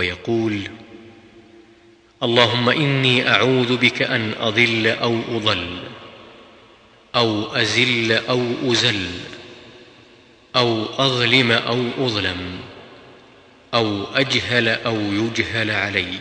ويقول اللهم إني أعوذ بك أن أضل أو أضل أو أزل أو أزل أو أظلم أو أظلم أو أجهل أو يجهل علي.